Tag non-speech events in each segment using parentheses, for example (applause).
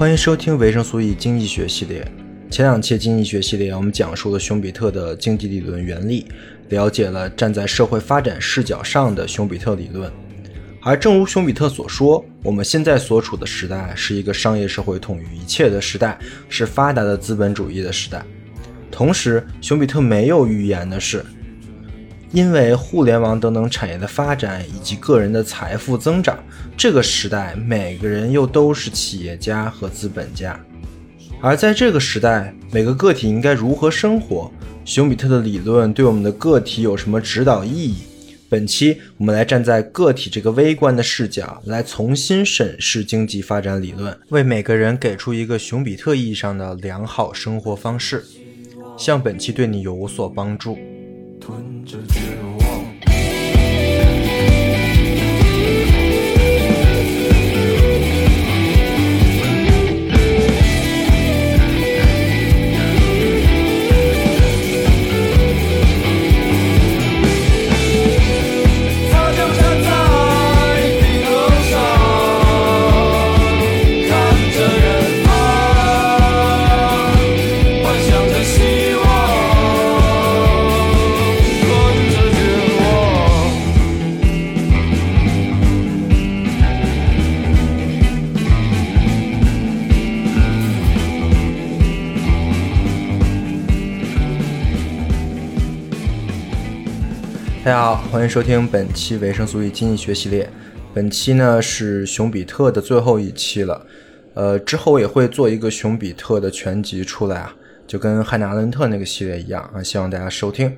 欢迎收听维生素 E 经济学系列。前两期经济学系列，我们讲述了熊彼特的经济理论原理，了解了站在社会发展视角上的熊彼特理论。而正如熊彼特所说，我们现在所处的时代是一个商业社会统御一切的时代，是发达的资本主义的时代。同时，熊彼特没有预言的是。因为互联网等等产业的发展以及个人的财富增长，这个时代每个人又都是企业家和资本家。而在这个时代，每个个体应该如何生活？熊彼特的理论对我们的个体有什么指导意义？本期我们来站在个体这个微观的视角，来重新审视经济发展理论，为每个人给出一个熊彼特意义上的良好生活方式。希望本期对你有所帮助。吞着绝望。好，欢迎收听本期维生素 E 经济学系列。本期呢是熊彼特的最后一期了，呃，之后也会做一个熊彼特的全集出来啊，就跟汉娜阿伦特那个系列一样啊，希望大家收听。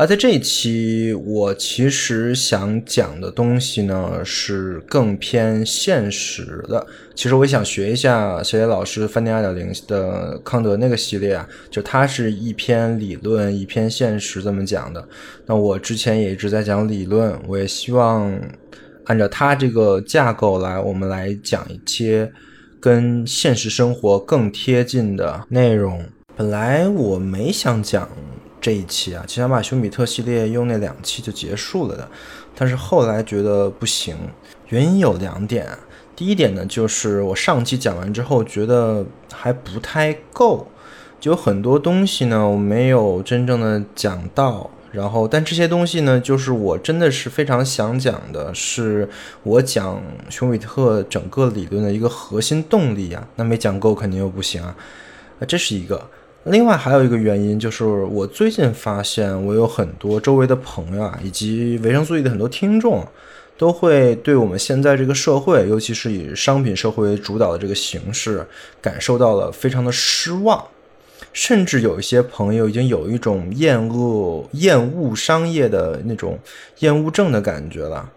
而在这一期，我其实想讲的东西呢，是更偏现实的。其实我也想学一下小野老师饭店二点零的康德那个系列啊，就它是一篇理论，一篇现实这么讲的。那我之前也一直在讲理论，我也希望按照它这个架构来，我们来讲一些跟现实生活更贴近的内容。本来我没想讲。这一期啊，其实想把熊彼特系列用那两期就结束了的，但是后来觉得不行，原因有两点。第一点呢，就是我上期讲完之后觉得还不太够，就有很多东西呢我没有真正的讲到。然后，但这些东西呢，就是我真的是非常想讲的，是我讲熊彼特整个理论的一个核心动力啊。那没讲够肯定又不行啊，啊，这是一个。另外还有一个原因就是，我最近发现我有很多周围的朋友啊，以及维生素 E 的很多听众，都会对我们现在这个社会，尤其是以商品社会为主导的这个形式，感受到了非常的失望，甚至有一些朋友已经有一种厌恶、厌恶商业的那种厌恶症的感觉了。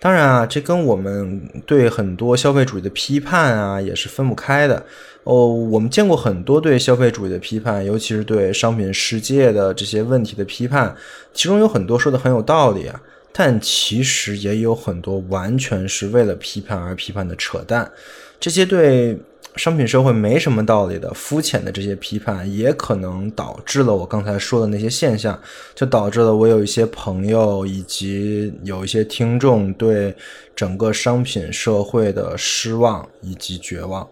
当然啊，这跟我们对很多消费主义的批判啊，也是分不开的。哦，我们见过很多对消费主义的批判，尤其是对商品世界的这些问题的批判，其中有很多说的很有道理啊，但其实也有很多完全是为了批判而批判的扯淡。这些对。商品社会没什么道理的肤浅的这些批判，也可能导致了我刚才说的那些现象，就导致了我有一些朋友以及有一些听众对整个商品社会的失望以及绝望。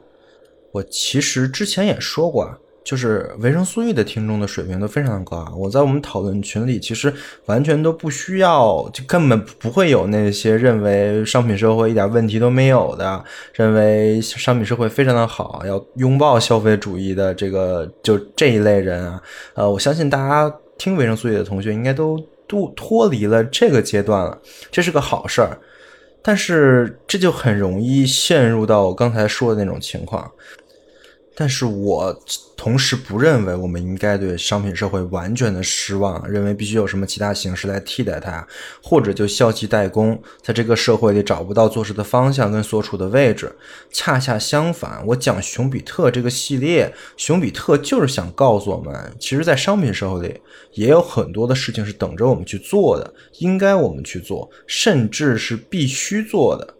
我其实之前也说过啊。就是维生素 E 的听众的水平都非常的高啊！我在我们讨论群里，其实完全都不需要，就根本不会有那些认为商品社会一点问题都没有的，认为商品社会非常的好，要拥抱消费主义的这个就这一类人啊。呃，我相信大家听维生素 E 的同学应该都都脱离了这个阶段了，这是个好事儿。但是这就很容易陷入到我刚才说的那种情况。但是我同时不认为我们应该对商品社会完全的失望，认为必须有什么其他形式来替代它，或者就消极怠工，在这个社会里找不到做事的方向跟所处的位置。恰恰相反，我讲熊彼特这个系列，熊彼特就是想告诉我们，其实，在商品社会里也有很多的事情是等着我们去做的，应该我们去做，甚至是必须做的。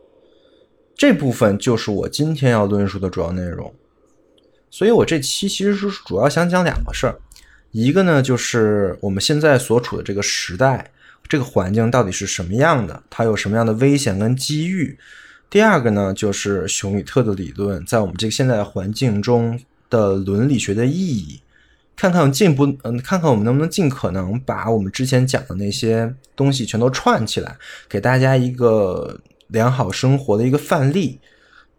这部分就是我今天要论述的主要内容。所以，我这期其实是主要想讲两个事儿，一个呢就是我们现在所处的这个时代，这个环境到底是什么样的，它有什么样的危险跟机遇；第二个呢就是熊彼特的理论在我们这个现在环境中的伦理学的意义，看看进步，嗯，看看我们能不能尽可能把我们之前讲的那些东西全都串起来，给大家一个良好生活的一个范例。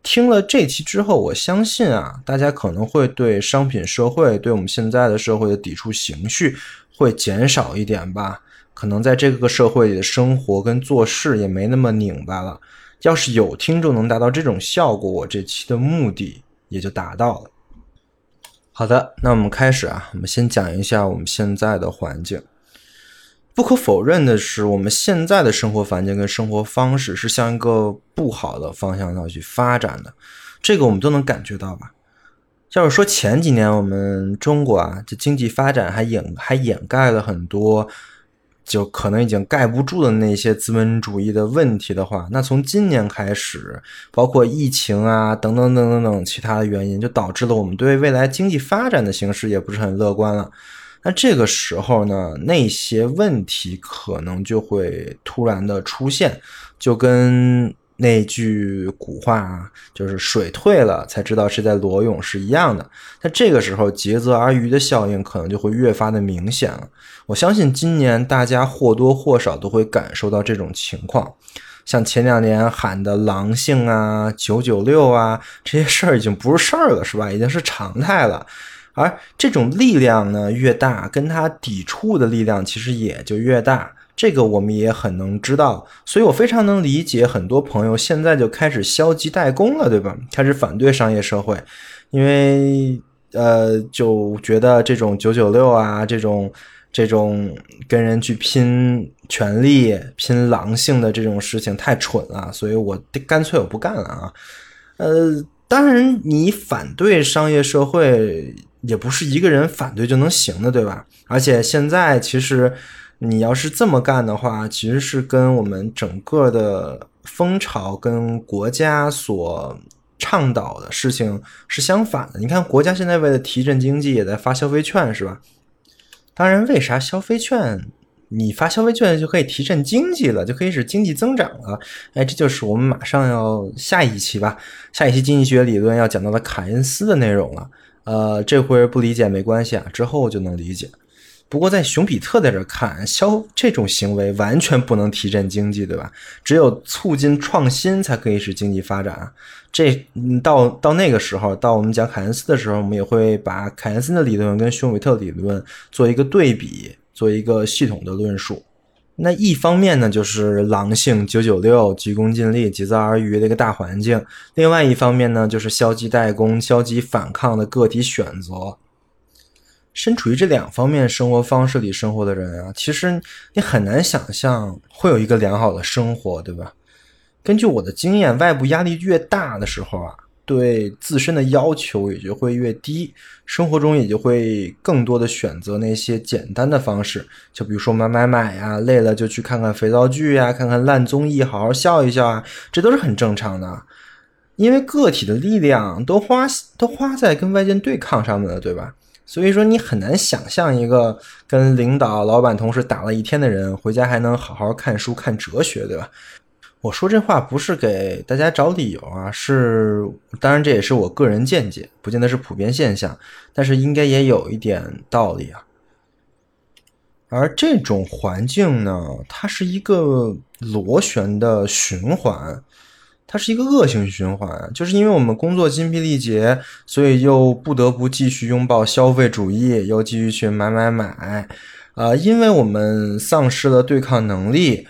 听了这期之后，我相信啊，大家可能会对商品社会，对我们现在的社会的抵触情绪会减少一点吧。可能在这个社会里的生活跟做事也没那么拧巴了。要是有听众能达到这种效果，我这期的目的也就达到了。好的，那我们开始啊，我们先讲一下我们现在的环境。不可否认的是，我们现在的生活环境跟生活方式是向一个不好的方向上去发展的，这个我们都能感觉到吧？要是说前几年我们中国啊，这经济发展还掩还掩盖了很多，就可能已经盖不住的那些资本主义的问题的话，那从今年开始，包括疫情啊等等等等等其他的原因，就导致了我们对未来经济发展的形势也不是很乐观了。那这个时候呢，那些问题可能就会突然的出现，就跟那句古话就是“水退了才知道是在裸泳”是一样的。那这个时候，竭泽而渔的效应可能就会越发的明显了。我相信今年大家或多或少都会感受到这种情况，像前两年喊的狼性啊、九九六啊这些事儿已经不是事儿了，是吧？已经是常态了。而这种力量呢越大，跟它抵触的力量其实也就越大。这个我们也很能知道，所以我非常能理解很多朋友现在就开始消极怠工了，对吧？开始反对商业社会，因为呃，就觉得这种九九六啊，这种这种跟人去拼权力、拼狼性的这种事情太蠢了，所以我干脆我不干了啊。呃，当然，你反对商业社会。也不是一个人反对就能行的，对吧？而且现在其实你要是这么干的话，其实是跟我们整个的风潮跟国家所倡导的事情是相反的。你看，国家现在为了提振经济，也在发消费券，是吧？当然，为啥消费券你发消费券就可以提振经济了，就可以使经济增长了？哎，这就是我们马上要下一期吧，下一期经济学理论要讲到的凯恩斯的内容了。呃，这回不理解没关系啊，之后就能理解。不过在熊彼特在这看，消这种行为完全不能提振经济，对吧？只有促进创新才可以使经济发展。这到到那个时候，到我们讲凯恩斯的时候，我们也会把凯恩斯的理论跟熊彼特理论做一个对比，做一个系统的论述。那一方面呢，就是狼性九九六、急功近利、竭泽而渔的一个大环境；另外一方面呢，就是消极怠工、消极反抗的个体选择。身处于这两方面生活方式里生活的人啊，其实你很难想象会有一个良好的生活，对吧？根据我的经验，外部压力越大的时候啊。对自身的要求也就会越低，生活中也就会更多的选择那些简单的方式，就比如说买买买呀，累了就去看看肥皂剧呀，看看烂综艺，好好笑一笑啊，这都是很正常的。因为个体的力量都花都花在跟外界对抗上面了，对吧？所以说你很难想象一个跟领导、老板、同事打了一天的人，回家还能好好看书、看哲学，对吧？我说这话不是给大家找理由啊，是当然这也是我个人见解，不见得是普遍现象，但是应该也有一点道理啊。而这种环境呢，它是一个螺旋的循环，它是一个恶性循环，就是因为我们工作精疲力竭，所以又不得不继续拥抱消费主义，又继续去买买买，啊，因为我们丧失了对抗能力。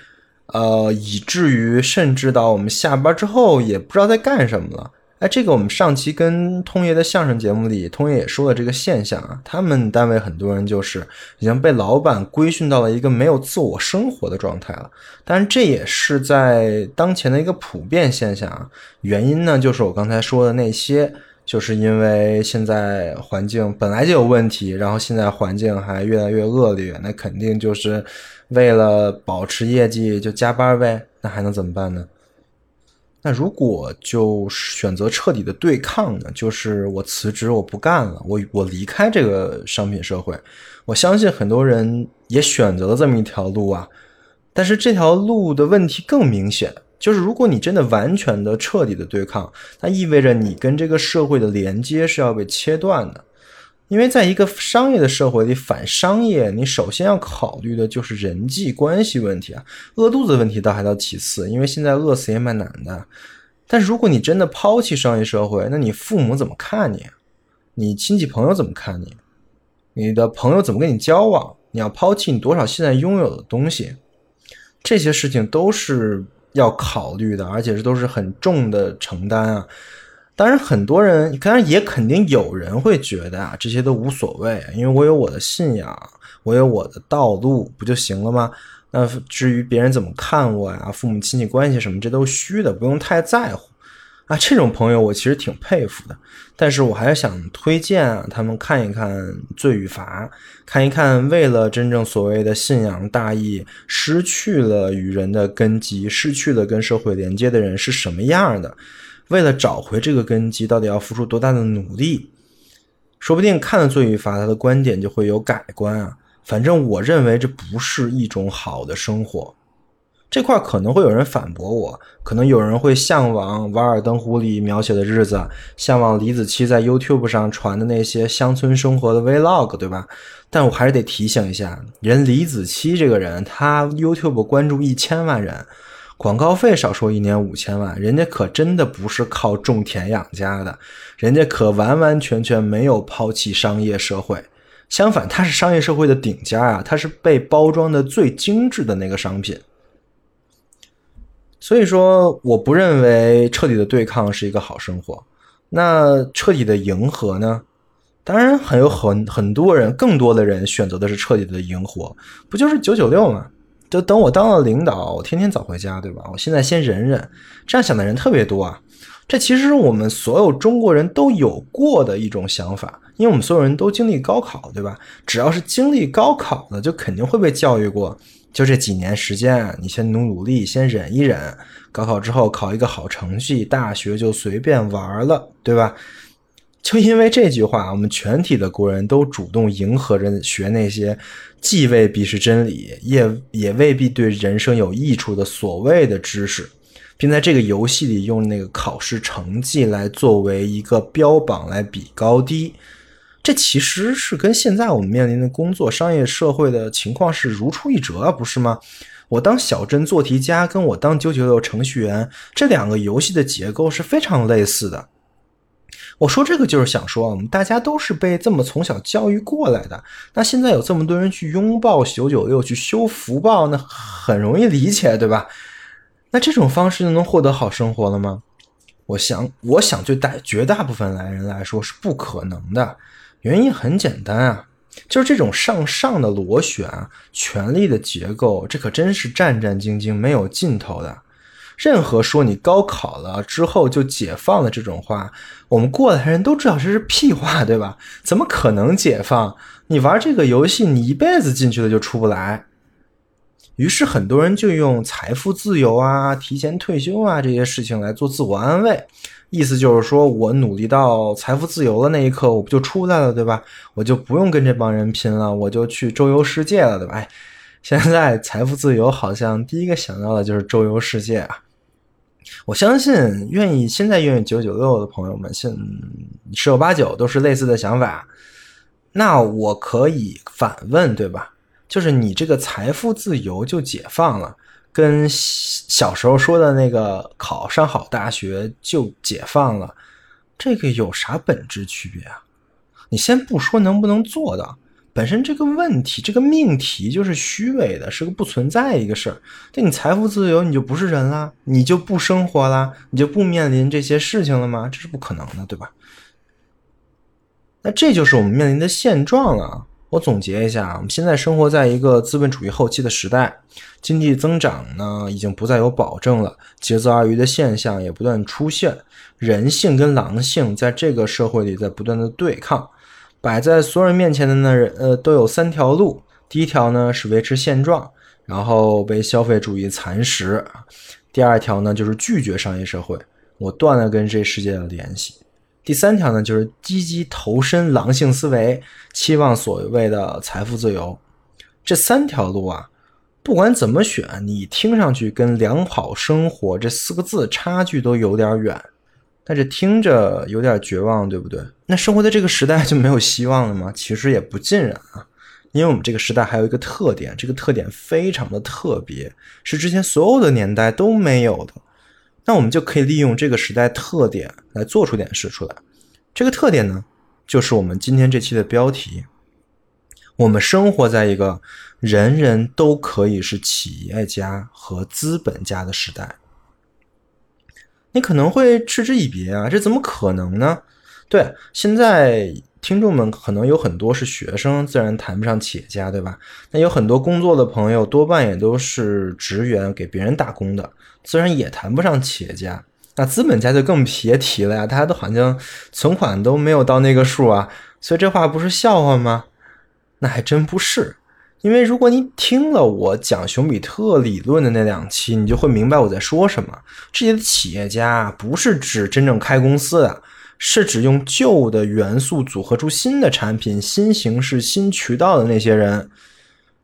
呃，以至于甚至到我们下班之后也不知道在干什么了。哎，这个我们上期跟通爷的相声节目里，通爷也说了这个现象啊。他们单位很多人就是已经被老板规训到了一个没有自我生活的状态了。但是这也是在当前的一个普遍现象啊。原因呢，就是我刚才说的那些，就是因为现在环境本来就有问题，然后现在环境还越来越恶劣，那肯定就是为了保持业绩就加班呗。那还能怎么办呢？那如果就选择彻底的对抗呢？就是我辞职，我不干了，我我离开这个商品社会。我相信很多人也选择了这么一条路啊。但是这条路的问题更明显，就是如果你真的完全的彻底的对抗，那意味着你跟这个社会的连接是要被切断的。因为在一个商业的社会里，反商业，你首先要考虑的就是人际关系问题啊。饿肚子问题倒还到其次，因为现在饿死也蛮难的。但是如果你真的抛弃商业社会，那你父母怎么看你？你亲戚朋友怎么看你？你的朋友怎么跟你交往？你要抛弃你多少现在拥有的东西？这些事情都是要考虑的，而且这都是很重的承担啊。当然，很多人当然也肯定有人会觉得啊，这些都无所谓，因为我有我的信仰，我有我的道路，不就行了吗？那至于别人怎么看我呀，父母亲戚关系什么，这都虚的，不用太在乎啊。这种朋友我其实挺佩服的，但是我还是想推荐啊，他们看一看《罪与罚》，看一看为了真正所谓的信仰大义，失去了与人的根基，失去了跟社会连接的人是什么样的。为了找回这个根基，到底要付出多大的努力？说不定看了《罪与罚》，他的观点就会有改观啊。反正我认为这不是一种好的生活。这块可能会有人反驳我，可能有人会向往《瓦尔登湖》里描写的日子，向往李子柒在 YouTube 上传的那些乡村生活的 Vlog，对吧？但我还是得提醒一下，人李子柒这个人，他 YouTube 关注一千万人。广告费少说一年五千万，人家可真的不是靠种田养家的，人家可完完全全没有抛弃商业社会，相反，他是商业社会的顶尖啊，他是被包装的最精致的那个商品。所以说，我不认为彻底的对抗是一个好生活。那彻底的迎合呢？当然，很有很很多人，更多的人选择的是彻底的迎合，不就是九九六吗？就等我当了领导，我天天早回家，对吧？我现在先忍忍，这样想的人特别多啊。这其实是我们所有中国人都有过的一种想法，因为我们所有人都经历高考，对吧？只要是经历高考的，就肯定会被教育过，就这几年时间，你先努努力，先忍一忍，高考之后考一个好成绩，大学就随便玩了，对吧？就因为这句话，我们全体的国人都主动迎合着学那些既未必是真理，也也未必对人生有益处的所谓的知识，并在这个游戏里用那个考试成绩来作为一个标榜来比高低。这其实是跟现在我们面临的工作、商业社会的情况是如出一辙啊，不是吗？我当小镇做题家，跟我当九九六程序员，这两个游戏的结构是非常类似的。我说这个就是想说，我们大家都是被这么从小教育过来的。那现在有这么多人去拥抱九九六，去修福报，那很容易理解，对吧？那这种方式就能获得好生活了吗？我想，我想对大绝大部分来人来说是不可能的。原因很简单啊，就是这种上上的螺旋、权力的结构，这可真是战战兢兢、没有尽头的。任何说你高考了之后就解放了这种话，我们过来人都知道这是屁话，对吧？怎么可能解放？你玩这个游戏，你一辈子进去了就出不来。于是很多人就用财富自由啊、提前退休啊这些事情来做自我安慰，意思就是说我努力到财富自由的那一刻，我不就出来了，对吧？我就不用跟这帮人拼了，我就去周游世界了，对吧？哎，现在财富自由好像第一个想到的就是周游世界啊。我相信，愿意现在愿意九九六的朋友们，现十有八九都是类似的想法。那我可以反问，对吧？就是你这个财富自由就解放了，跟小时候说的那个考上好大学就解放了，这个有啥本质区别啊？你先不说能不能做到，本身这个问题，这个命题就是虚伪的，是个不存在一个事儿。那你财富自由，你就不是人啦，你就不生活啦，你就不面临这些事情了吗？这是不可能的，对吧？那这就是我们面临的现状了。我总结一下啊，我们现在生活在一个资本主义后期的时代，经济增长呢已经不再有保证了，竭泽而渔的现象也不断出现，人性跟狼性在这个社会里在不断的对抗。摆在所有人面前的呢，呃，都有三条路。第一条呢是维持现状，然后被消费主义蚕食；第二条呢就是拒绝商业社会，我断了跟这世界的联系；第三条呢就是积极投身狼性思维，期望所谓的财富自由。这三条路啊，不管怎么选，你听上去跟良好生活这四个字差距都有点远。但是听着有点绝望，对不对？那生活在这个时代就没有希望了吗？其实也不尽然啊，因为我们这个时代还有一个特点，这个特点非常的特别，是之前所有的年代都没有的。那我们就可以利用这个时代特点来做出点事出来。这个特点呢，就是我们今天这期的标题：我们生活在一个人人都可以是企业家和资本家的时代。你可能会嗤之以鼻啊，这怎么可能呢？对，现在听众们可能有很多是学生，自然谈不上企业家，对吧？那有很多工作的朋友，多半也都是职员，给别人打工的，自然也谈不上企业家。那资本家就更别提了呀，大家都好像存款都没有到那个数啊，所以这话不是笑话吗？那还真不是。因为如果你听了我讲熊彼特理论的那两期，你就会明白我在说什么。这些企业家不是指真正开公司的，是指用旧的元素组合出新的产品、新形式、新渠道的那些人。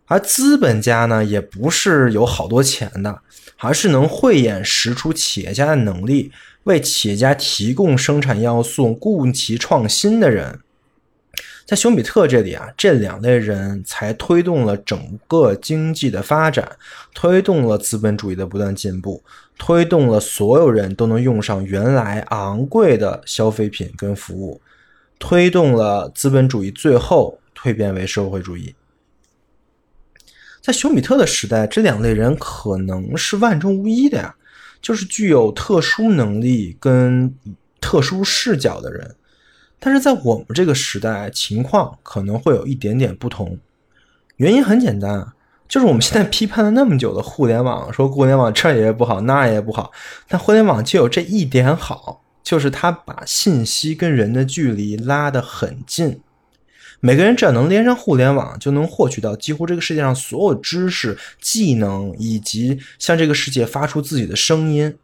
而资本家呢，也不是有好多钱的，而是能慧眼识出企业家的能力，为企业家提供生产要素、供其创新的人。在熊彼特这里啊，这两类人才推动了整个经济的发展，推动了资本主义的不断进步，推动了所有人都能用上原来昂贵的消费品跟服务，推动了资本主义最后蜕变为社会主义。在熊彼特的时代，这两类人可能是万中无一的呀，就是具有特殊能力跟特殊视角的人。但是在我们这个时代，情况可能会有一点点不同。原因很简单，就是我们现在批判了那么久的互联网，说互联网这也不好，那也不好。但互联网就有这一点好，就是它把信息跟人的距离拉得很近。每个人只要能连上互联网，就能获取到几乎这个世界上所有知识、技能，以及向这个世界发出自己的声音。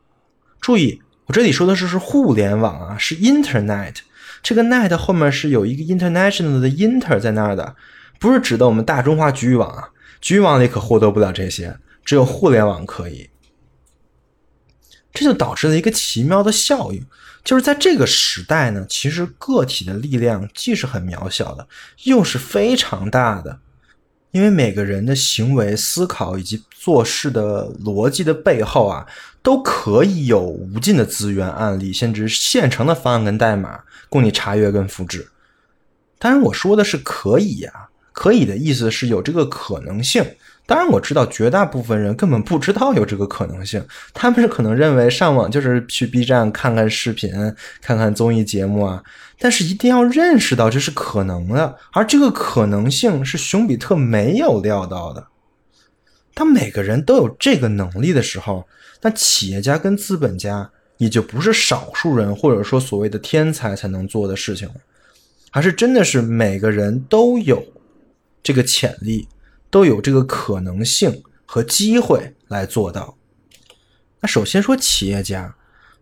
注意，我这里说的是是互联网啊，是 Internet。这个 net 后面是有一个 international 的 inter 在那儿的，不是指的我们大中华局域网啊，局域网里可获得不了这些，只有互联网可以。这就导致了一个奇妙的效应，就是在这个时代呢，其实个体的力量既是很渺小的，又是非常大的。因为每个人的行为、思考以及做事的逻辑的背后啊，都可以有无尽的资源、案例，甚至现成的方案跟代码供你查阅跟复制。当然，我说的是可以呀，可以的意思是有这个可能性。当然，我知道绝大部分人根本不知道有这个可能性，他们是可能认为上网就是去 B 站看看视频、看看综艺节目啊。但是一定要认识到这是可能的，而这个可能性是熊彼特没有料到的。当每个人都有这个能力的时候，那企业家跟资本家也就不是少数人或者说所谓的天才才能做的事情了，而是真的是每个人都有这个潜力。都有这个可能性和机会来做到。那首先说企业家，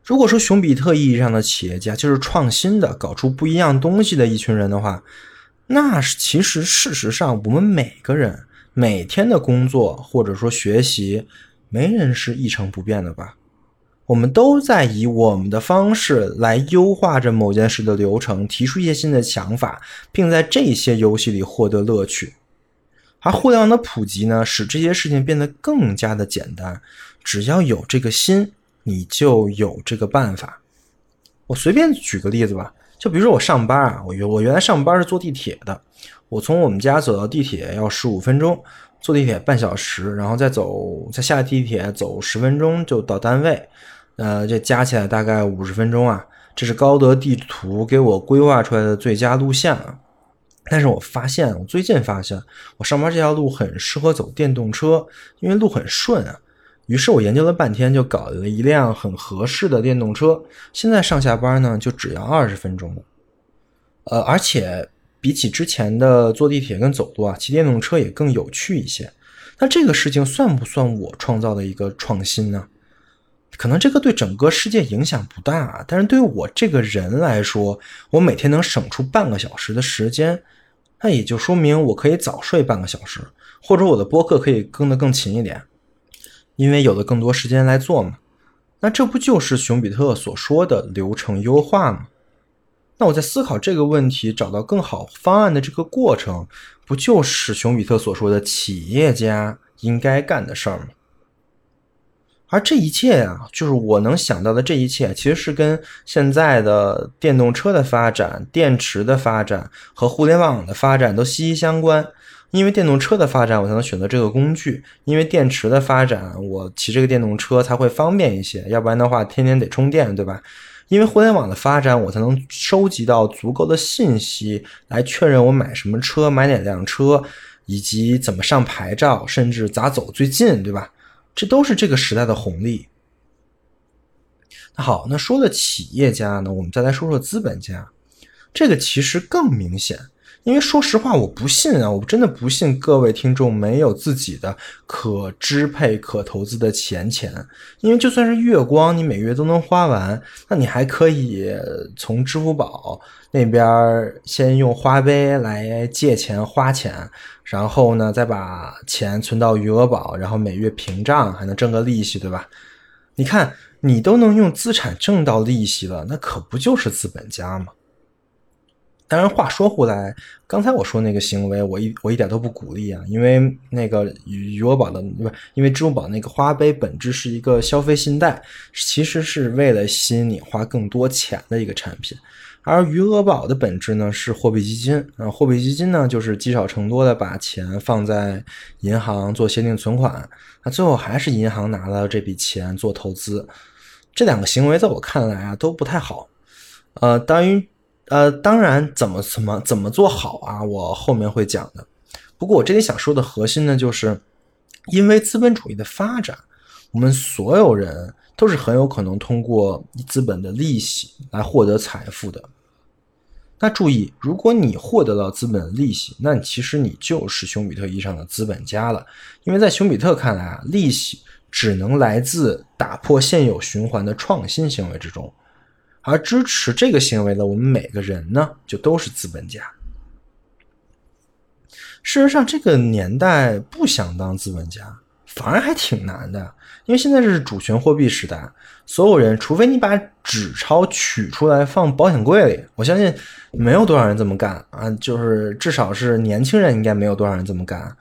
如果说熊彼特意义上的企业家就是创新的、搞出不一样东西的一群人的话，那是其实事实上我们每个人每天的工作或者说学习，没人是一成不变的吧？我们都在以我们的方式来优化着某件事的流程，提出一些新的想法，并在这些游戏里获得乐趣。而互联网的普及呢，使这些事情变得更加的简单。只要有这个心，你就有这个办法。我随便举个例子吧，就比如说我上班啊，我原我原来上班是坐地铁的，我从我们家走到地铁要十五分钟，坐地铁半小时，然后再走再下地铁走十分钟就到单位，呃，这加起来大概五十分钟啊。这是高德地图给我规划出来的最佳路线啊。但是我发现，我最近发现，我上班这条路很适合走电动车，因为路很顺啊。于是我研究了半天，就搞了一辆很合适的电动车。现在上下班呢，就只要二十分钟。呃，而且比起之前的坐地铁跟走路啊，骑电动车也更有趣一些。那这个事情算不算我创造的一个创新呢？可能这个对整个世界影响不大，但是对于我这个人来说，我每天能省出半个小时的时间，那也就说明我可以早睡半个小时，或者我的播客可以更得更勤一点。因为有了更多时间来做嘛，那这不就是熊彼特所说的流程优化吗？那我在思考这个问题，找到更好方案的这个过程，不就是熊彼特所说的企业家应该干的事儿吗？而这一切啊，就是我能想到的这一切，其实是跟现在的电动车的发展、电池的发展和互联网的发展都息息相关。因为电动车的发展，我才能选择这个工具；因为电池的发展，我骑这个电动车才会方便一些。要不然的话，天天得充电，对吧？因为互联网的发展，我才能收集到足够的信息来确认我买什么车、买哪辆车，以及怎么上牌照，甚至咋走最近，对吧？这都是这个时代的红利。那好，那说了企业家呢，我们再来说说资本家，这个其实更明显。因为说实话，我不信啊，我真的不信各位听众没有自己的可支配、可投资的钱钱。因为就算是月光，你每月都能花完，那你还可以从支付宝那边先用花呗来借钱花钱，然后呢再把钱存到余额宝，然后每月平账，还能挣个利息，对吧？你看，你都能用资产挣到利息了，那可不就是资本家吗？当然，话说回来，刚才我说那个行为，我一我一点都不鼓励啊，因为那个余额宝的不，因为支付宝那个花呗本质是一个消费信贷，其实是为了吸引你花更多钱的一个产品，而余额宝的本质呢是货币基金啊，货币基金呢就是积少成多的把钱放在银行做限定存款，那最后还是银行拿了这笔钱做投资，这两个行为在我看来啊都不太好，呃，当于。呃，当然，怎么怎么怎么做好啊？我后面会讲的。不过我这里想说的核心呢，就是因为资本主义的发展，我们所有人都是很有可能通过资本的利息来获得财富的。那注意，如果你获得了资本的利息，那其实你就是熊彼特意义上的资本家了。因为在熊彼特看来啊，利息只能来自打破现有循环的创新行为之中。而支持这个行为的我们每个人呢，就都是资本家。事实上，这个年代不想当资本家，反而还挺难的。因为现在是主权货币时代，所有人，除非你把纸钞取出来放保险柜里，我相信没有多少人这么干啊。就是至少是年轻人，应该没有多少人这么干。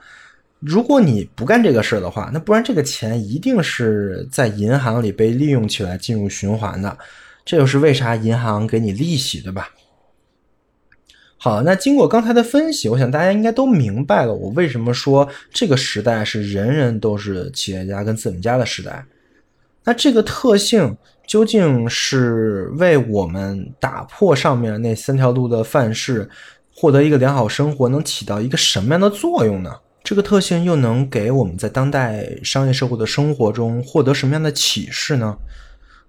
如果你不干这个事儿的话，那不然这个钱一定是在银行里被利用起来，进入循环的。这就是为啥银行给你利息，对吧？好，那经过刚才的分析，我想大家应该都明白了，我为什么说这个时代是人人都是企业家跟资本家的时代。那这个特性究竟是为我们打破上面那三条路的范式，获得一个良好生活，能起到一个什么样的作用呢？这个特性又能给我们在当代商业社会的生活中获得什么样的启示呢？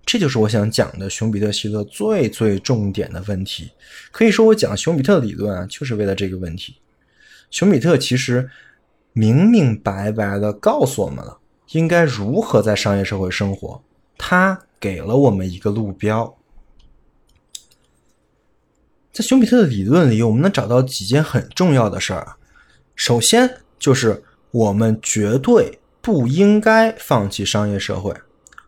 这就是我想讲的熊彼特希勒最最重点的问题。可以说，我讲熊彼特理论啊，就是为了这个问题。熊彼特其实明明白白的告诉我们了，应该如何在商业社会生活。他给了我们一个路标。在熊彼特的理论里，我们能找到几件很重要的事儿。首先，就是我们绝对不应该放弃商业社会。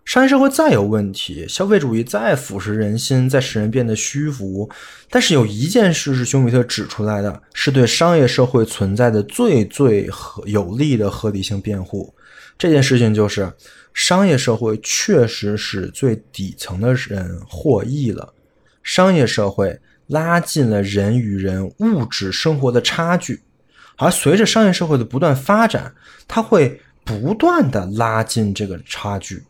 商业社会再有问题，消费主义再腐蚀人心，再使人变得虚浮，但是有一件事是熊彼特指出来的，是对商业社会存在的最最合有力的合理性辩护。这件事情就是，商业社会确实使最底层的人获益了，商业社会拉近了人与人物质生活的差距，而随着商业社会的不断发展，它会不断的拉近这个差距。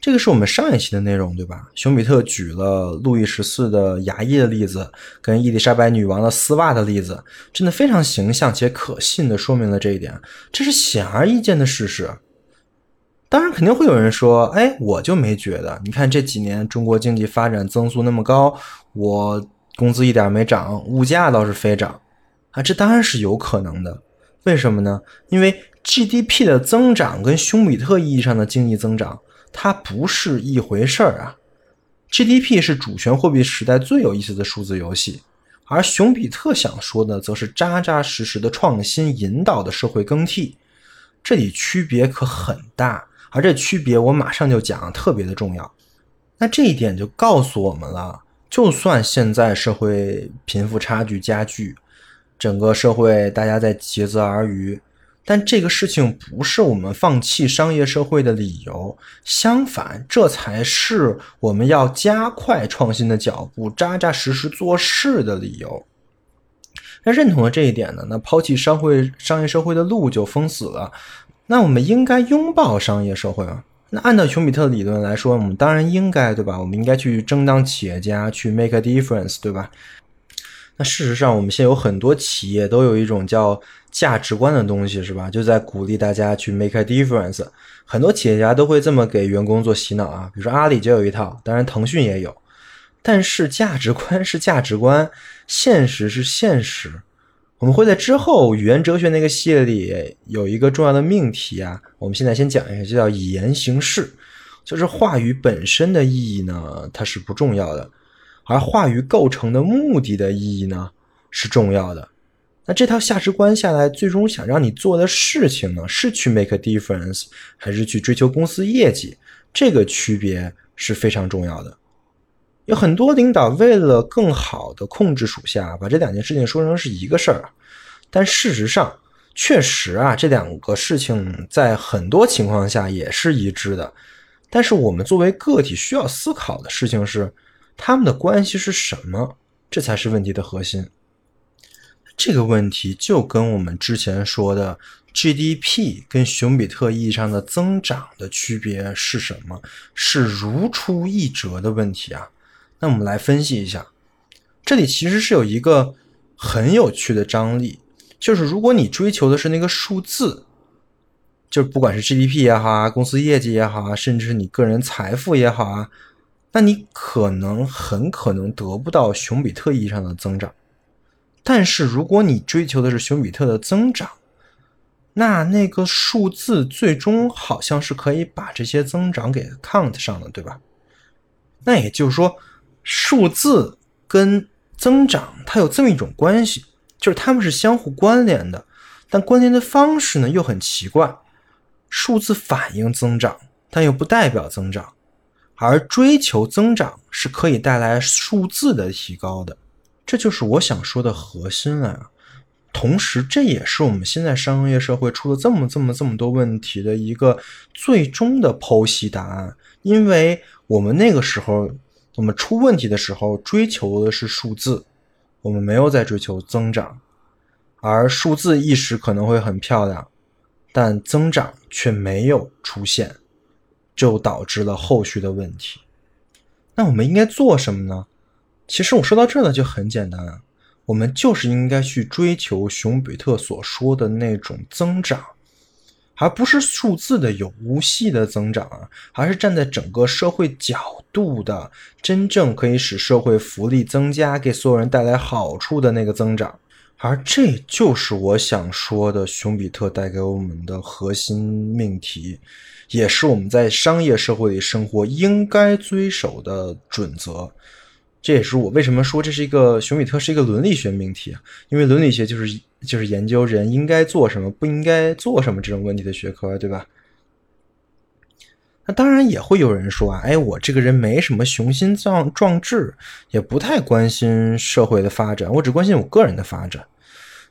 这个是我们上一期的内容，对吧？熊彼特举了路易十四的牙医的例子，跟伊丽莎白女王的丝袜的例子，真的非常形象且可信的说明了这一点。这是显而易见的事实。当然，肯定会有人说：“哎，我就没觉得。你看这几年中国经济发展增速那么高，我工资一点没涨，物价倒是飞涨啊！”这当然是有可能的。为什么呢？因为 GDP 的增长跟熊彼特意义上的经济增长。它不是一回事儿啊！GDP 是主权货币时代最有意思的数字游戏，而熊彼特想说的则是扎扎实实的创新引导的社会更替，这里区别可很大，而这区别我马上就讲，特别的重要。那这一点就告诉我们了，就算现在社会贫富差距加剧，整个社会大家在竭泽而渔。但这个事情不是我们放弃商业社会的理由，相反，这才是我们要加快创新的脚步、扎扎实实做事的理由。那认同了这一点呢？那抛弃商会、商业社会的路就封死了。那我们应该拥抱商业社会吗？那按照熊彼特理论来说，我们当然应该，对吧？我们应该去争当企业家，去 make a difference，对吧？那事实上，我们现在有很多企业都有一种叫价值观的东西，是吧？就在鼓励大家去 make a difference。很多企业家都会这么给员工做洗脑啊，比如说阿里就有一套，当然腾讯也有。但是价值观是价值观，现实是现实。我们会在之后语言哲学那个系列里有一个重要的命题啊，我们现在先讲一下，就叫以言行事，就是话语本身的意义呢，它是不重要的。而话语构成的目的的意义呢，是重要的。那这套价值观下来，最终想让你做的事情呢，是去 make a difference，还是去追求公司业绩？这个区别是非常重要的。有很多领导为了更好的控制属下，把这两件事情说成是一个事儿，但事实上，确实啊，这两个事情在很多情况下也是一致的。但是我们作为个体需要思考的事情是。他们的关系是什么？这才是问题的核心。这个问题就跟我们之前说的 GDP 跟熊彼特意义上的增长的区别是什么，是如出一辙的问题啊。那我们来分析一下，这里其实是有一个很有趣的张力，就是如果你追求的是那个数字，就不管是 GDP 也好啊，公司业绩也好啊，甚至是你个人财富也好啊。那你可能很可能得不到熊彼特意义上的增长，但是如果你追求的是熊彼特的增长，那那个数字最终好像是可以把这些增长给 count 上的，对吧？那也就是说，数字跟增长它有这么一种关系，就是它们是相互关联的，但关联的方式呢又很奇怪，数字反映增长，但又不代表增长。而追求增长是可以带来数字的提高的，这就是我想说的核心了。同时，这也是我们现在商业社会出了这么这么这么多问题的一个最终的剖析答案。因为我们那个时候，我们出问题的时候追求的是数字，我们没有在追求增长，而数字一时可能会很漂亮，但增长却没有出现。就导致了后续的问题。那我们应该做什么呢？其实我说到这呢就很简单啊，我们就是应该去追求熊彼特所说的那种增长，而不是数字的有无系的增长啊，而是站在整个社会角度的真正可以使社会福利增加，给所有人带来好处的那个增长。而这就是我想说的，熊彼特带给我们的核心命题，也是我们在商业社会里生活应该遵守的准则。这也是我为什么说这是一个熊彼特是一个伦理学命题啊，因为伦理学就是就是研究人应该做什么、不应该做什么这种问题的学科，对吧？那当然也会有人说啊，哎，我这个人没什么雄心壮壮志，也不太关心社会的发展，我只关心我个人的发展。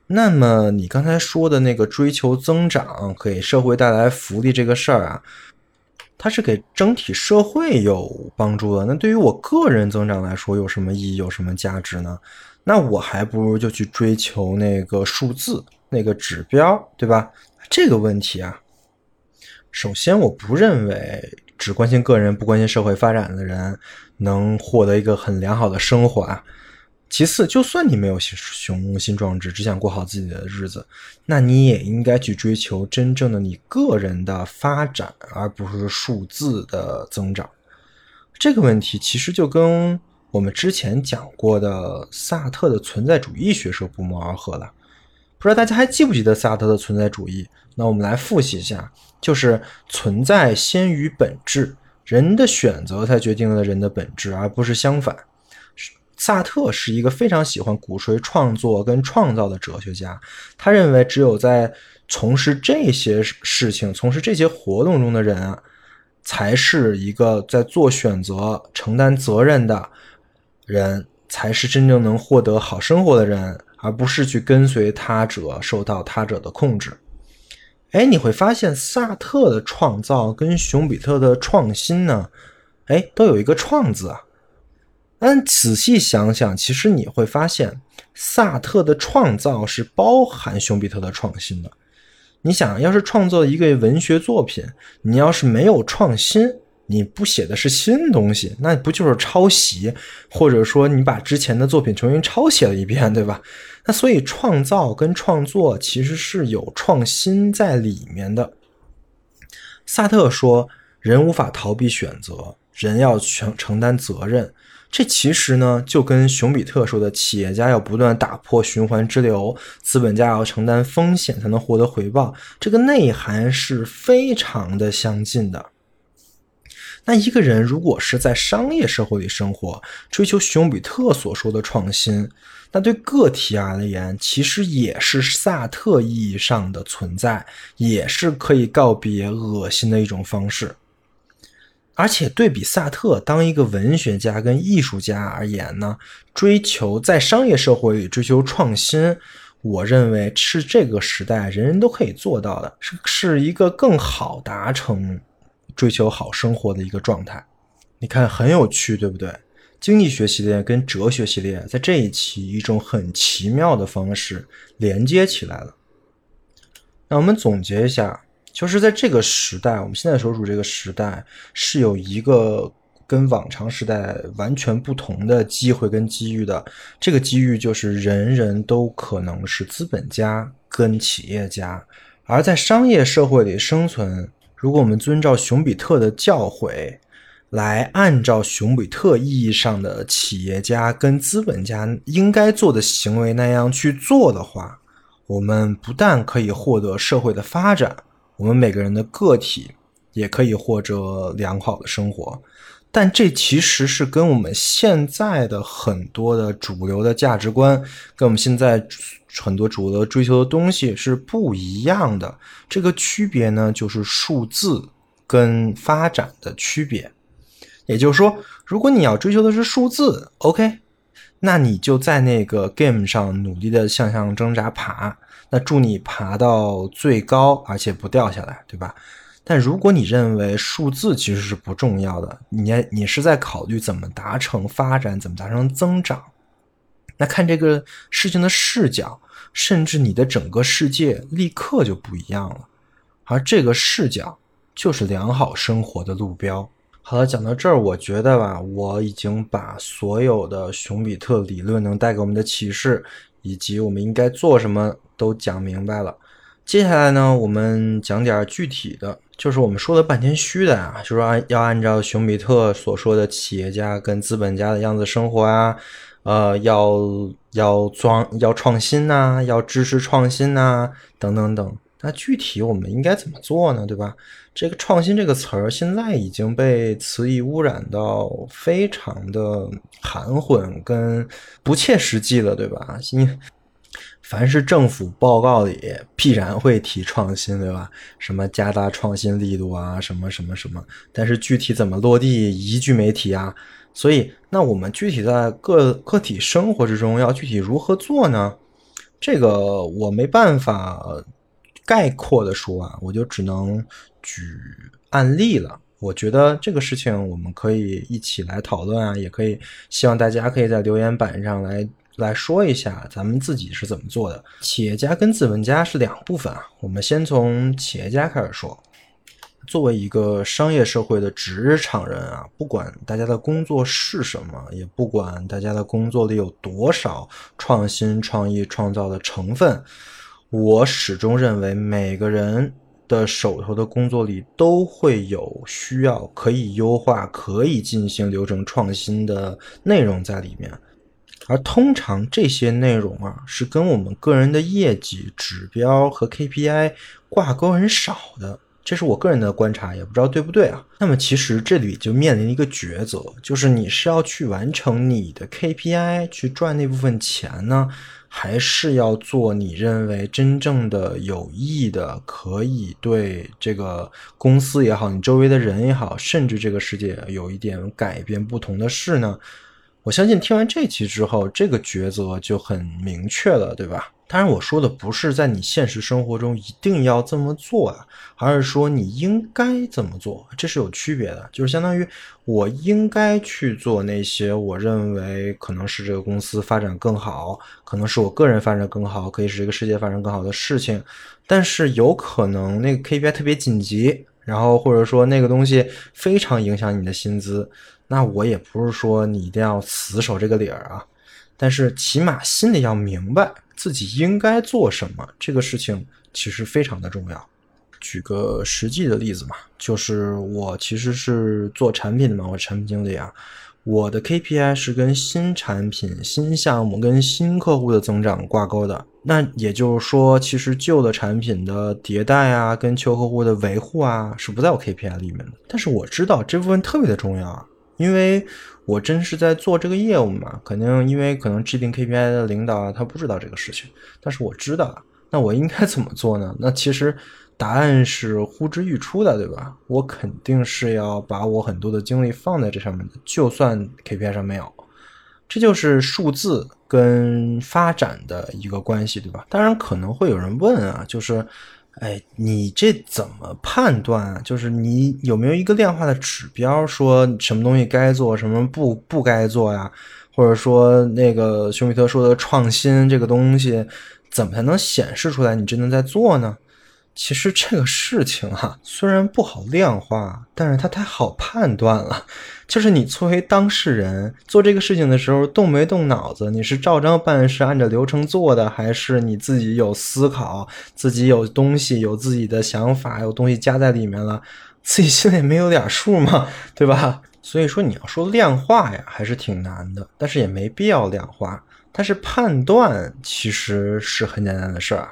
那么你刚才说的那个追求增长，给社会带来福利这个事儿啊，它是给整体社会有帮助的。那对于我个人增长来说，有什么意义？有什么价值呢？那我还不如就去追求那个数字、那个指标，对吧？这个问题啊，首先我不认为只关心个人不关心社会发展的人能获得一个很良好的生活啊。其次，就算你没有雄心壮志，只想过好自己的日子，那你也应该去追求真正的你个人的发展，而不是数字的增长。这个问题其实就跟我们之前讲过的萨特的存在主义学说不谋而合了。不知道大家还记不记得萨特的存在主义？那我们来复习一下，就是存在先于本质，人的选择才决定了人的本质，而不是相反。萨特是一个非常喜欢鼓吹创作跟创造的哲学家，他认为只有在从事这些事情、从事这些活动中的人啊，才是一个在做选择、承担责任的人，才是真正能获得好生活的人，而不是去跟随他者、受到他者的控制。哎，你会发现萨特的创造跟熊彼特的创新呢，哎，都有一个“创”字啊。但仔细想想，其实你会发现，萨特的创造是包含熊彼特的创新的。你想要是创作一个文学作品，你要是没有创新，你不写的是新东西，那不就是抄袭？或者说你把之前的作品重新抄写了一遍，对吧？那所以创造跟创作其实是有创新在里面的。萨特说，人无法逃避选择，人要承承担责任。这其实呢，就跟熊彼特说的“企业家要不断打破循环之流，资本家要承担风险才能获得回报”这个内涵是非常的相近的。那一个人如果是在商业社会里生活，追求熊彼特所说的创新，那对个体而言，其实也是萨特意义上的存在，也是可以告别恶心的一种方式。而且对比萨特当一个文学家跟艺术家而言呢，追求在商业社会里追求创新，我认为是这个时代人人都可以做到的，是是一个更好达成追求好生活的一个状态。你看很有趣，对不对？经济学系列跟哲学系列在这一期一种很奇妙的方式连接起来了。那我们总结一下。就是在这个时代，我们现在所处这个时代，是有一个跟往常时代完全不同的机会跟机遇的。这个机遇就是人人都可能是资本家跟企业家，而在商业社会里生存，如果我们遵照熊彼特的教诲，来按照熊彼特意义上的企业家跟资本家应该做的行为那样去做的话，我们不但可以获得社会的发展。我们每个人的个体也可以获得良好的生活，但这其实是跟我们现在的很多的主流的价值观，跟我们现在很多主流追求的东西是不一样的。这个区别呢，就是数字跟发展的区别。也就是说，如果你要追求的是数字，OK，那你就在那个 game 上努力的向上挣扎爬。那祝你爬到最高，而且不掉下来，对吧？但如果你认为数字其实是不重要的，你你是在考虑怎么达成发展，怎么达成增长，那看这个事情的视角，甚至你的整个世界立刻就不一样了。而这个视角就是良好生活的路标。好了，讲到这儿，我觉得吧，我已经把所有的熊彼特理论能带给我们的启示，以及我们应该做什么。都讲明白了，接下来呢，我们讲点具体的，就是我们说的半天虚的啊，就是按要按照熊彼特所说的企业家跟资本家的样子生活啊，呃，要要装要创新呐，要支持创新呐，等等等。那具体我们应该怎么做呢？对吧？这个创新这个词儿现在已经被词义污染到非常的含混跟不切实际了，对吧？因凡是政府报告里必然会提创新，对吧？什么加大创新力度啊，什么什么什么，但是具体怎么落地，一句没提啊。所以，那我们具体在个个体生活之中要具体如何做呢？这个我没办法概括的说啊，我就只能举案例了。我觉得这个事情我们可以一起来讨论啊，也可以希望大家可以在留言板上来来说一下咱们自己是怎么做的。企业家跟资本家是两部分啊，我们先从企业家开始说。作为一个商业社会的职场人啊，不管大家的工作是什么，也不管大家的工作里有多少创新、创意、创造的成分，我始终认为每个人的手头的工作里都会有需要可以优化、可以进行流程创新的内容在里面，而通常这些内容啊，是跟我们个人的业绩指标和 KPI 挂钩很少的。这是我个人的观察，也不知道对不对啊。那么其实这里就面临一个抉择，就是你是要去完成你的 KPI 去赚那部分钱呢，还是要做你认为真正的有益的，可以对这个公司也好，你周围的人也好，甚至这个世界有一点改变不同的事呢？我相信听完这期之后，这个抉择就很明确了，对吧？当然，我说的不是在你现实生活中一定要这么做啊，而是说你应该怎么做，这是有区别的。就是相当于我应该去做那些我认为可能是这个公司发展更好，可能是我个人发展更好，可以使这个世界发展更好的事情。但是有可能那个 KPI 特别紧急，然后或者说那个东西非常影响你的薪资，那我也不是说你一定要死守这个理儿啊，但是起码心里要明白。自己应该做什么？这个事情其实非常的重要。举个实际的例子嘛，就是我其实是做产品的嘛，我产品经理啊，我的 KPI 是跟新产品、新项目、跟新客户的增长挂钩的。那也就是说，其实旧的产品的迭代啊，跟旧客户的维护啊，是不在我 KPI 里面的。但是我知道这部分特别的重要啊。因为我真是在做这个业务嘛，肯定因为可能制定 KPI 的领导啊，他不知道这个事情，但是我知道，那我应该怎么做呢？那其实答案是呼之欲出的，对吧？我肯定是要把我很多的精力放在这上面的，就算 KPI 上没有，这就是数字跟发展的一个关系，对吧？当然可能会有人问啊，就是。哎，你这怎么判断啊？就是你有没有一个量化的指标，说什么东西该做，什么不不该做呀？或者说，那个熊彼特说的创新这个东西，怎么才能显示出来你真的在做呢？其实这个事情啊，虽然不好量化，但是它太好判断了。就是你作为当事人做这个事情的时候，动没动脑子？你是照章办事，按照流程做的，还是你自己有思考，自己有东西，有自己的想法，有东西加在里面了，自己心里没有点数吗？对吧？所以说你要说量化呀，还是挺难的，但是也没必要量化。但是判断其实是很简单的事儿。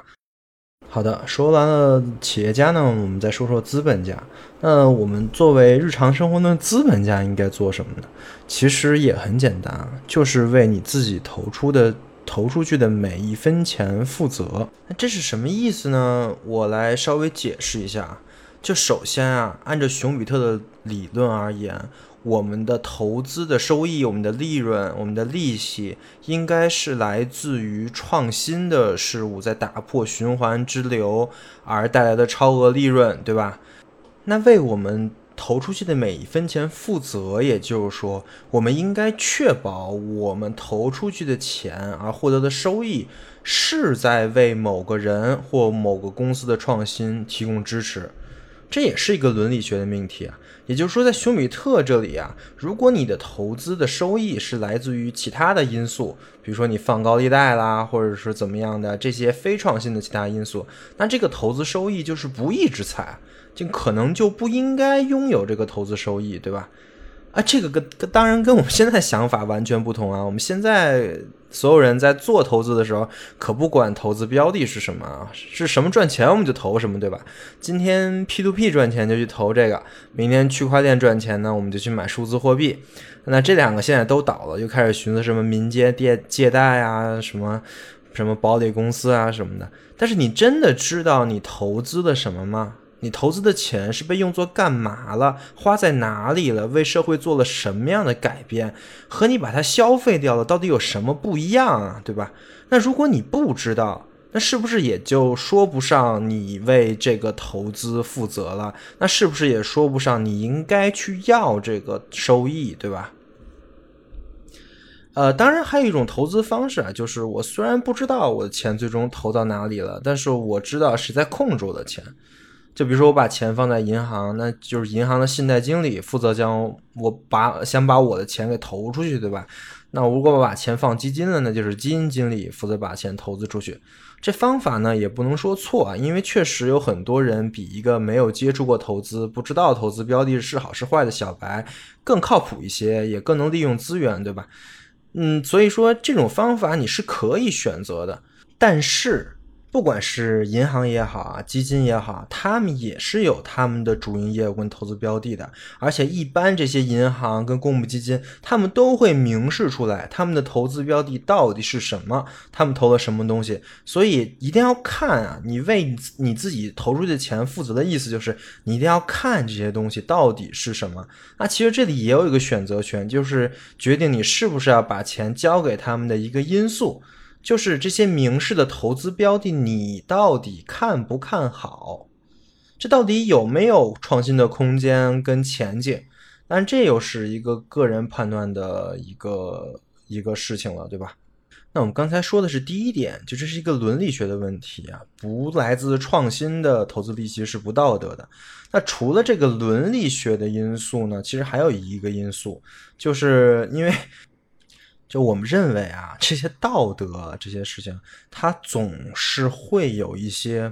好的，说完了企业家呢，我们再说说资本家。那我们作为日常生活的资本家应该做什么呢？其实也很简单，就是为你自己投出的投出去的每一分钱负责。那这是什么意思呢？我来稍微解释一下。就首先啊，按照熊彼特的理论而言。我们的投资的收益、我们的利润、我们的利息，应该是来自于创新的事物在打破循环之流而带来的超额利润，对吧？那为我们投出去的每一分钱负责，也就是说，我们应该确保我们投出去的钱而获得的收益是在为某个人或某个公司的创新提供支持。这也是一个伦理学的命题啊。也就是说，在休米特这里啊，如果你的投资的收益是来自于其他的因素，比如说你放高利贷啦，或者是怎么样的这些非创新的其他因素，那这个投资收益就是不义之财，就可能就不应该拥有这个投资收益，对吧？啊，这个跟跟当然跟我们现在想法完全不同啊！我们现在所有人在做投资的时候，可不管投资标的是什么啊，是什么赚钱我们就投什么，对吧？今天 P to P 赚钱就去投这个，明天区块链赚钱呢，我们就去买数字货币。那这两个现在都倒了，又开始寻思什么民间借借贷啊，什么什么保理公司啊什么的。但是你真的知道你投资的什么吗？你投资的钱是被用作干嘛了？花在哪里了？为社会做了什么样的改变？和你把它消费掉了，到底有什么不一样啊？对吧？那如果你不知道，那是不是也就说不上你为这个投资负责了？那是不是也说不上你应该去要这个收益，对吧？呃，当然还有一种投资方式啊，就是我虽然不知道我的钱最终投到哪里了，但是我知道谁在控制我的钱。就比如说我把钱放在银行，那就是银行的信贷经理负责将我把想把我的钱给投出去，对吧？那如果我把钱放基金了，那就是基金经理负责把钱投资出去。这方法呢也不能说错啊，因为确实有很多人比一个没有接触过投资、不知道投资标的是好是坏的小白更靠谱一些，也更能利用资源，对吧？嗯，所以说这种方法你是可以选择的，但是。不管是银行也好啊，基金也好，他们也是有他们的主营业务跟投资标的的。而且一般这些银行跟公募基金，他们都会明示出来他们的投资标的到底是什么，他们投了什么东西。所以一定要看啊，你为你自己投出去的钱负责的意思就是你一定要看这些东西到底是什么。那其实这里也有一个选择权，就是决定你是不是要把钱交给他们的一个因素。就是这些明示的投资标的，你到底看不看好？这到底有没有创新的空间跟前景？但这又是一个个人判断的一个一个事情了，对吧？那我们刚才说的是第一点，就这是一个伦理学的问题啊，不来自创新的投资利息是不道德的。那除了这个伦理学的因素呢，其实还有一个因素，就是因为。就我们认为啊，这些道德这些事情，它总是会有一些，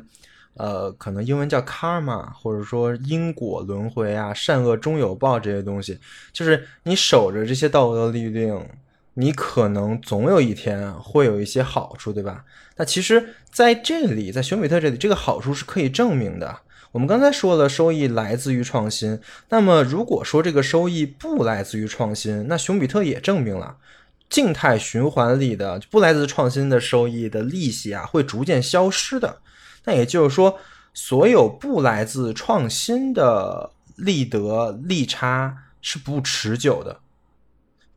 呃，可能英文叫 karma，或者说因果轮回啊，善恶终有报这些东西。就是你守着这些道德律令，你可能总有一天会有一些好处，对吧？那其实在这里，在熊彼特这里，这个好处是可以证明的。我们刚才说了，收益来自于创新。那么如果说这个收益不来自于创新，那熊彼特也证明了。静态循环里的不来自创新的收益的利息啊，会逐渐消失的。那也就是说，所有不来自创新的利得利差是不持久的。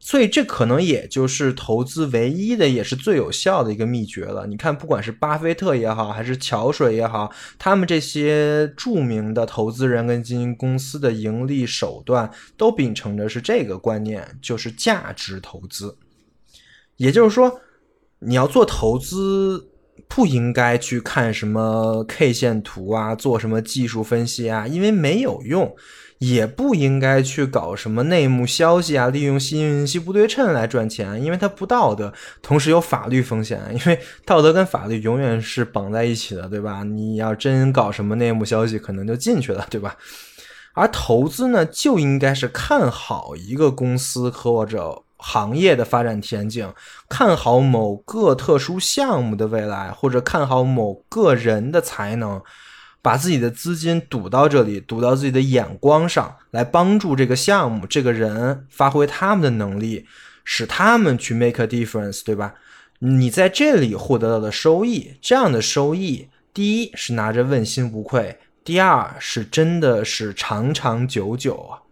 所以，这可能也就是投资唯一的，也是最有效的一个秘诀了。你看，不管是巴菲特也好，还是桥水也好，他们这些著名的投资人跟基金公司的盈利手段，都秉承的是这个观念，就是价值投资。也就是说，你要做投资，不应该去看什么 K 线图啊，做什么技术分析啊，因为没有用；也不应该去搞什么内幕消息啊，利用信息不对称来赚钱，因为它不道德，同时有法律风险。因为道德跟法律永远是绑在一起的，对吧？你要真搞什么内幕消息，可能就进去了，对吧？而投资呢，就应该是看好一个公司或者。行业的发展前景，看好某个特殊项目的未来，或者看好某个人的才能，把自己的资金赌到这里，赌到自己的眼光上来，帮助这个项目、这个人发挥他们的能力，使他们去 make a difference，对吧？你在这里获得到的收益，这样的收益，第一是拿着问心无愧，第二是真的是长长久久啊。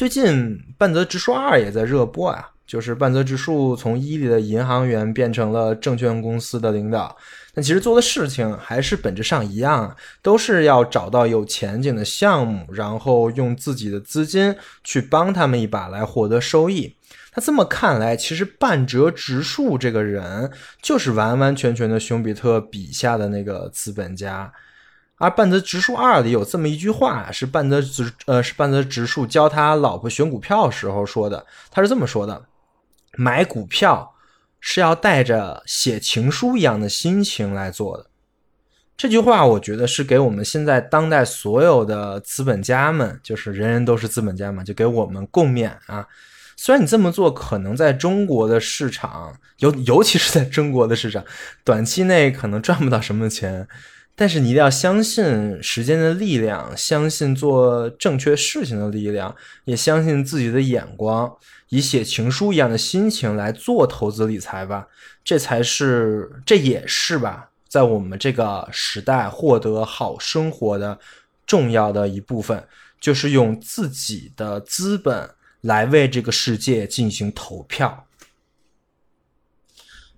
最近半泽直树二也在热播啊，就是半泽直树从伊利的银行员变成了证券公司的领导，但其实做的事情还是本质上一样，都是要找到有前景的项目，然后用自己的资金去帮他们一把来获得收益。那这么看来，其实半泽直树这个人就是完完全全的熊彼特笔下的那个资本家。而半泽直树二里有这么一句话，是半泽直呃是半泽直树教他老婆选股票时候说的。他是这么说的：买股票是要带着写情书一样的心情来做的。这句话我觉得是给我们现在当代所有的资本家们，就是人人都是资本家嘛，就给我们共勉啊。虽然你这么做可能在中国的市场，尤尤其是在中国的市场，短期内可能赚不到什么钱。但是你一定要相信时间的力量，相信做正确事情的力量，也相信自己的眼光，以写情书一样的心情来做投资理财吧。这才是，这也是吧，在我们这个时代获得好生活的重要的一部分，就是用自己的资本来为这个世界进行投票。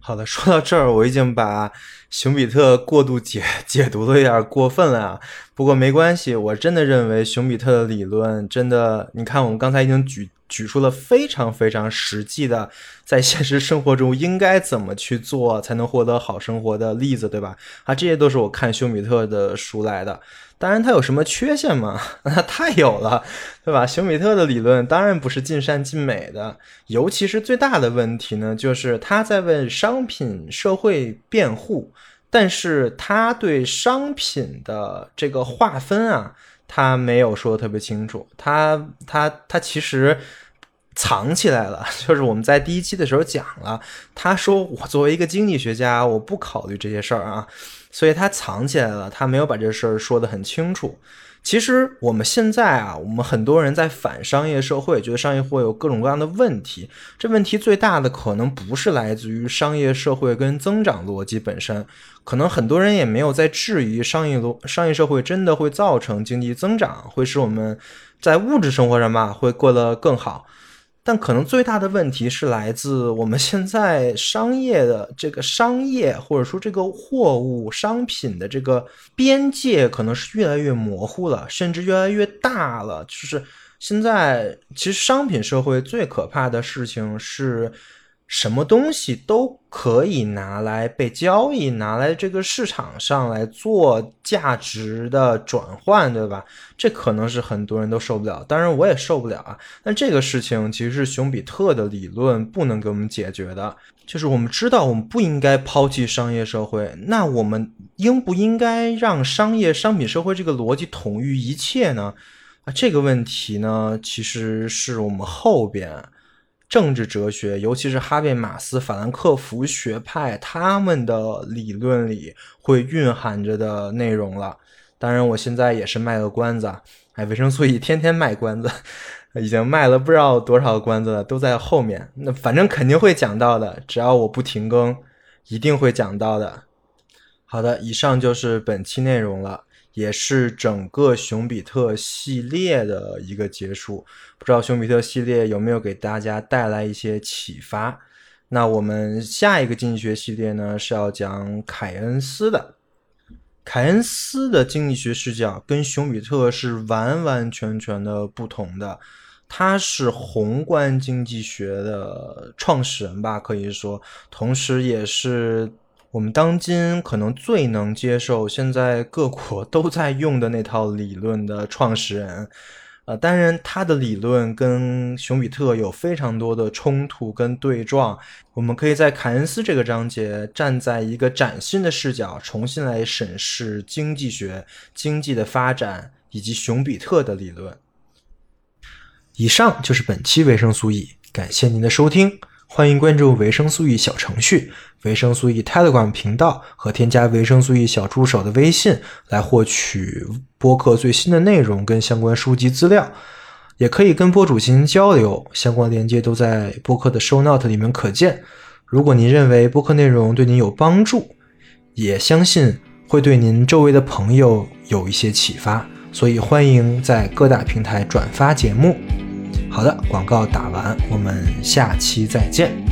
好的，说到这儿，我已经把熊彼特过度解解读的有点过分了啊。不过没关系，我真的认为熊彼特的理论真的，你看我们刚才已经举举出了非常非常实际的，在现实生活中应该怎么去做才能获得好生活的例子，对吧？啊，这些都是我看熊彼特的书来的。当然，它有什么缺陷吗？(laughs) 那太有了，对吧？熊彼特的理论当然不是尽善尽美的，尤其是最大的问题呢，就是他在为商品社会辩护，但是他对商品的这个划分啊，他没有说特别清楚，他他他其实藏起来了。(laughs) 就是我们在第一期的时候讲了，他说我作为一个经济学家，我不考虑这些事儿啊。所以他藏起来了，他没有把这事儿说得很清楚。其实我们现在啊，我们很多人在反商业社会，觉得商业会有各种各样的问题。这问题最大的可能不是来自于商业社会跟增长逻辑本身，可能很多人也没有在质疑商业逻商业社会真的会造成经济增长，会使我们在物质生活上吧会过得更好。但可能最大的问题是来自我们现在商业的这个商业，或者说这个货物商品的这个边界，可能是越来越模糊了，甚至越来越大了。就是现在，其实商品社会最可怕的事情是。什么东西都可以拿来被交易，拿来这个市场上来做价值的转换，对吧？这可能是很多人都受不了，当然我也受不了啊。但这个事情其实是熊彼特的理论不能给我们解决的，就是我们知道我们不应该抛弃商业社会，那我们应不应该让商业商品社会这个逻辑统御一切呢？啊，这个问题呢，其实是我们后边。政治哲学，尤其是哈贝马斯、法兰克福学派，他们的理论里会蕴含着的内容了。当然，我现在也是卖个关子，哎，维生素 E 天天卖关子，(laughs) 已经卖了不知道多少个关子了，都在后面。那反正肯定会讲到的，只要我不停更，一定会讲到的。好的，以上就是本期内容了。也是整个熊彼特系列的一个结束，不知道熊彼特系列有没有给大家带来一些启发？那我们下一个经济学系列呢是要讲凯恩斯的。凯恩斯的经济学视角跟熊彼特是完完全全的不同的，他是宏观经济学的创始人吧，可以说，同时也是。我们当今可能最能接受现在各国 (laughs) 都在用的那套理论的创始人，呃，当然他的理论跟熊彼特有非常多的冲突跟对撞。我们可以在凯恩斯这个章节站在一个崭新的视角，重新来审视经济学、经济的发展以及熊彼特的理论。以上就是本期维生素 E，感谢您的收听。欢迎关注维生素 E 小程序、维生素 E Telegram 频道和添加维生素 E 小助手的微信，来获取播客最新的内容跟相关书籍资料。也可以跟播主进行交流，相关链接都在播客的 Show Note 里面可见。如果您认为播客内容对您有帮助，也相信会对您周围的朋友有一些启发，所以欢迎在各大平台转发节目。好的，广告打完，我们下期再见。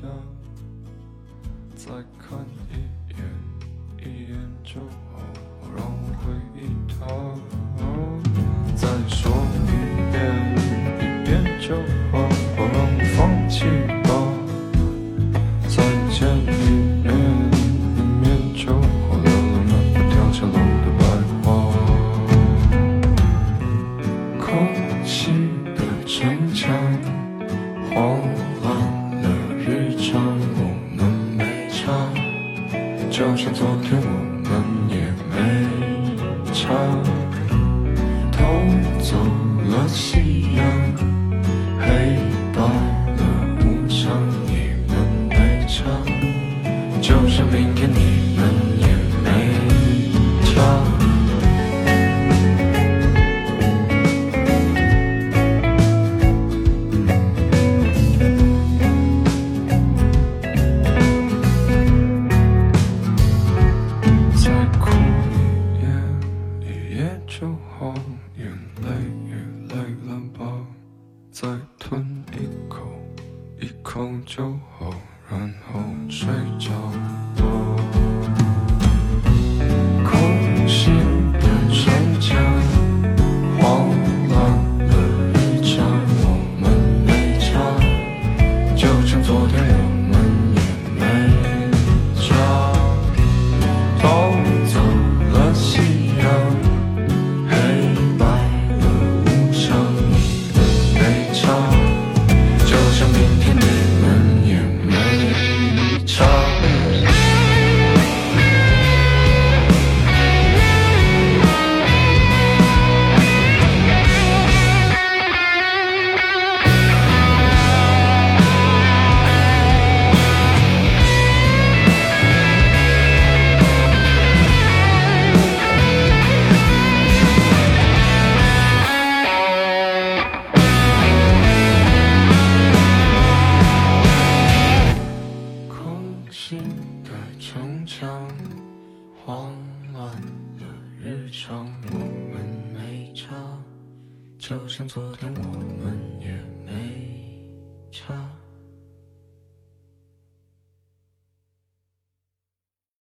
家，再